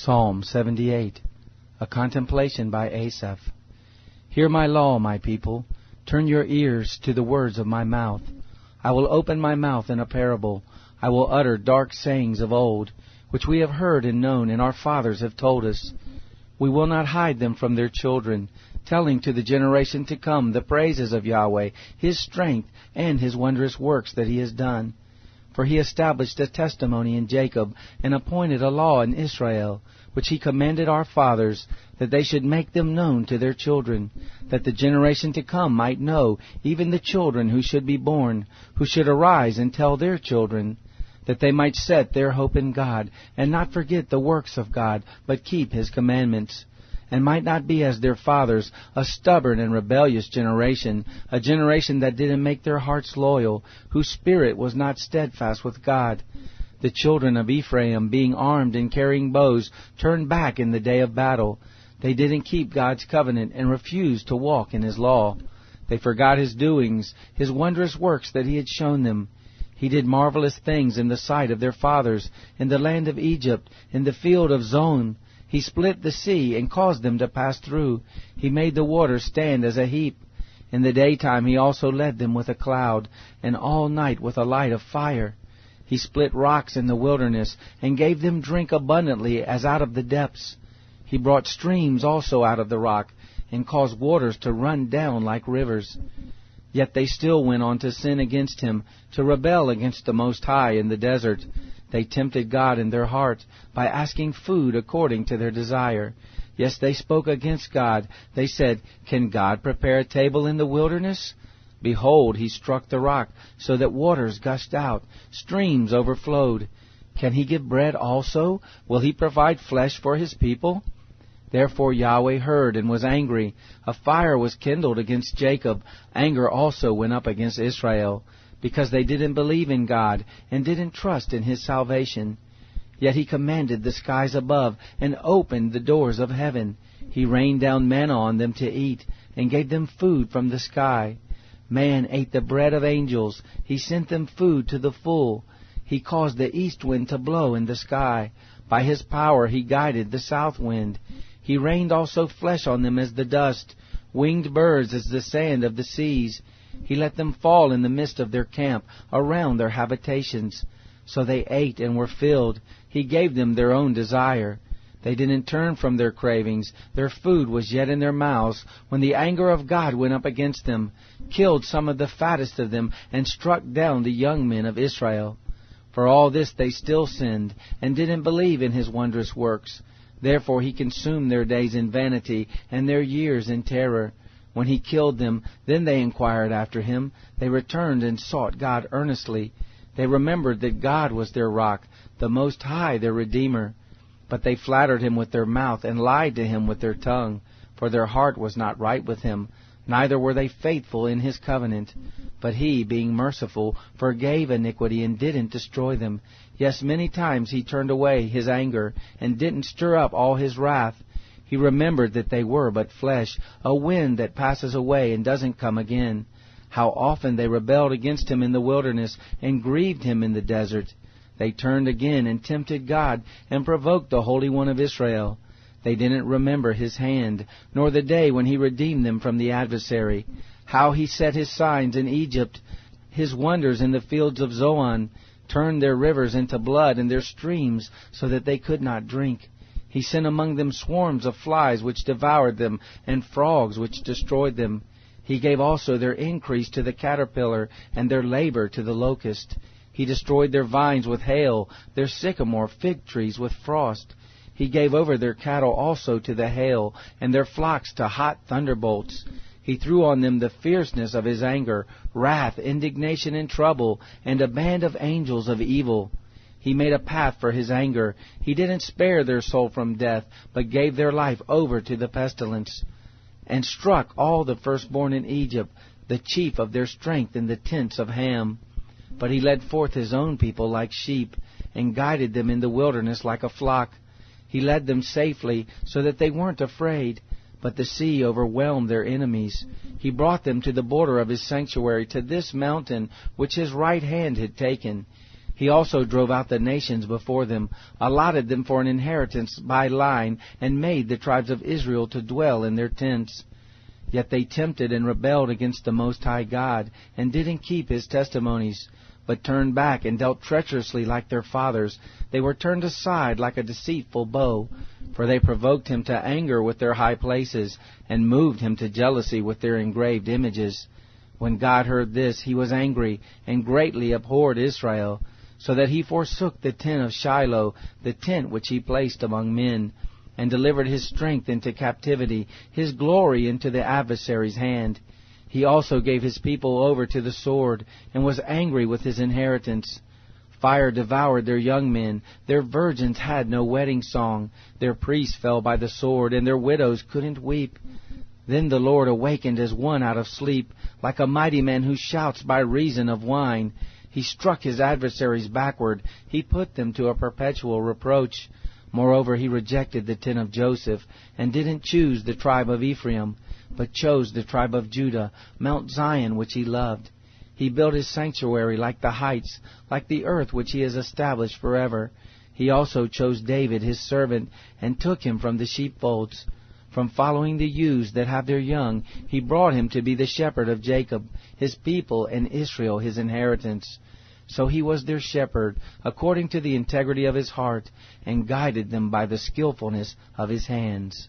Psalm 78, a contemplation by Asaph. Hear my law, my people. Turn your ears to the words of my mouth. I will open my mouth in a parable. I will utter dark sayings of old, which we have heard and known, and our fathers have told us. We will not hide them from their children, telling to the generation to come the praises of Yahweh, His strength, and His wondrous works that He has done. For He established a testimony in Jacob, and appointed a law in Israel, which He commanded our fathers, that they should make them known to their children, that the generation to come might know, even the children who should be born, who should arise and tell their children, that they might set their hope in God, and not forget the works of God, but keep His commandments and might not be as their fathers, a stubborn and rebellious generation, a generation that didn't make their hearts loyal, whose spirit was not steadfast with God. The children of Ephraim, being armed and carrying bows, turned back in the day of battle. They didn't keep God's covenant and refused to walk in His law. They forgot His doings, His wondrous works that He had shown them. He did marvelous things in the sight of their fathers, in the land of Egypt, in the field of Zoan. He split the sea and caused them to pass through. He made the waters stand as a heap. In the daytime he also led them with a cloud, and all night with a light of fire. He split rocks in the wilderness, and gave them drink abundantly as out of the depths. He brought streams also out of the rock, and caused waters to run down like rivers. Yet they still went on to sin against him, to rebel against the Most High in the desert. They tempted God in their heart by asking food according to their desire. Yes, they spoke against God. They said, Can God prepare a table in the wilderness? Behold, he struck the rock, so that waters gushed out, streams overflowed. Can he give bread also? Will he provide flesh for his people? Therefore Yahweh heard and was angry. A fire was kindled against Jacob. Anger also went up against Israel because they didn't believe in God and didn't trust in His salvation. Yet He commanded the skies above and opened the doors of heaven. He rained down manna on them to eat and gave them food from the sky. Man ate the bread of angels. He sent them food to the full. He caused the east wind to blow in the sky. By his power he guided the south wind. He rained also flesh on them as the dust, winged birds as the sand of the seas. He let them fall in the midst of their camp, around their habitations. So they ate and were filled. He gave them their own desire. They didn't turn from their cravings. Their food was yet in their mouths when the anger of God went up against them, killed some of the fattest of them, and struck down the young men of Israel. For all this they still sinned, and didn't believe in his wondrous works. Therefore he consumed their days in vanity, and their years in terror. When he killed them, then they inquired after him. They returned and sought God earnestly. They remembered that God was their rock, the Most High their Redeemer. But they flattered him with their mouth and lied to him with their tongue, for their heart was not right with him, neither were they faithful in his covenant. But he, being merciful, forgave iniquity and didn't destroy them. Yes, many times he turned away his anger and didn't stir up all his wrath. He remembered that they were but flesh, a wind that passes away and doesn't come again. How often they rebelled against him in the wilderness and grieved him in the desert. They turned again and tempted God and provoked the Holy One of Israel. They didn't remember his hand, nor the day when he redeemed them from the adversary. How he set his signs in Egypt, his wonders in the fields of Zoan. turned their rivers into blood and their streams so that they could not drink. He sent among them swarms of flies which devoured them, and frogs which destroyed them. He gave also their increase to the caterpillar, and their labor to the locust. He destroyed their vines with hail, their sycamore fig trees with frost. He gave over their cattle also to the hail, and their flocks to hot thunderbolts. He threw on them the fierceness of his anger, wrath, indignation, and trouble, and a band of angels of evil. He made a path for his anger. He didn't spare their soul from death, but gave their life over to the pestilence, and struck all the firstborn in Egypt, the chief of their strength in the tents of Ham. But he led forth his own people like sheep, and guided them in the wilderness like a flock. He led them safely, so that they weren't afraid. But the sea overwhelmed their enemies. He brought them to the border of his sanctuary, to this mountain which his right hand had taken. He also drove out the nations before them, allotted them for an inheritance by line, and made the tribes of Israel to dwell in their tents. Yet they tempted and rebelled against the Most High God, and didn't keep his testimonies, but turned back and dealt treacherously like their fathers. They were turned aside like a deceitful bow, for they provoked him to anger with their high places, and moved him to jealousy with their engraved images. When God heard this, he was angry, and greatly abhorred Israel so that he forsook the tent of Shiloh, the tent which he placed among men, and delivered his strength into captivity, his glory into the adversary's hand. He also gave his people over to the sword, and was angry with his inheritance. Fire devoured their young men, their virgins had no wedding song, their priests fell by the sword, and their widows couldn't weep. Then the Lord awakened as one out of sleep, like a mighty man who shouts by reason of wine. He struck his adversaries backward. He put them to a perpetual reproach. Moreover, he rejected the tent of Joseph, and didn't choose the tribe of Ephraim, but chose the tribe of Judah, Mount Zion, which he loved. He built his sanctuary like the heights, like the earth which he has established forever. He also chose David his servant, and took him from the sheepfolds. From following the ewes that have their young, he brought him to be the shepherd of Jacob, his people, and Israel his inheritance. So he was their shepherd, according to the integrity of his heart, and guided them by the skillfulness of his hands.